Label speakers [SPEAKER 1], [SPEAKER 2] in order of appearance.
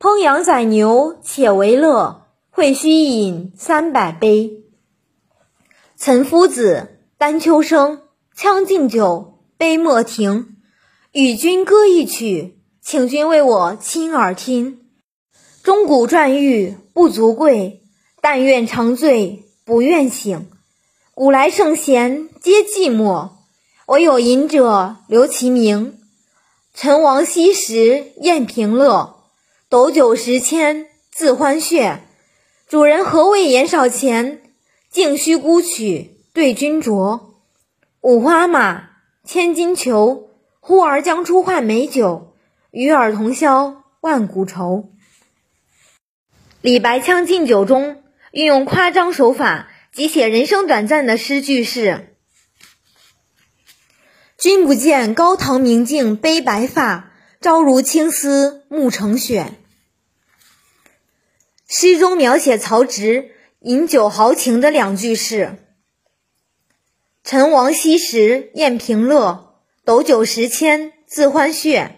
[SPEAKER 1] 烹羊宰牛且为乐，会须一饮三百杯。岑夫子，丹丘生，将进酒，杯莫停。与君歌一曲，请君为我倾耳听。钟鼓馔玉不足贵，但愿长醉不愿醒。古来圣贤皆寂寞，惟有饮者留其名。陈王昔时宴平乐。斗酒十千恣欢谑，主人何为言少钱？径须沽取对君酌。五花马，千金裘，呼儿将出换美酒，与尔同销万古愁。李白《将进酒》中运用夸张手法，极写人生短暂的诗句是：“君不见高堂明镜悲白发。”朝如青丝暮成雪。诗中描写曹植饮酒豪情的两句是：“陈王昔时宴平乐，斗酒十千恣欢谑。”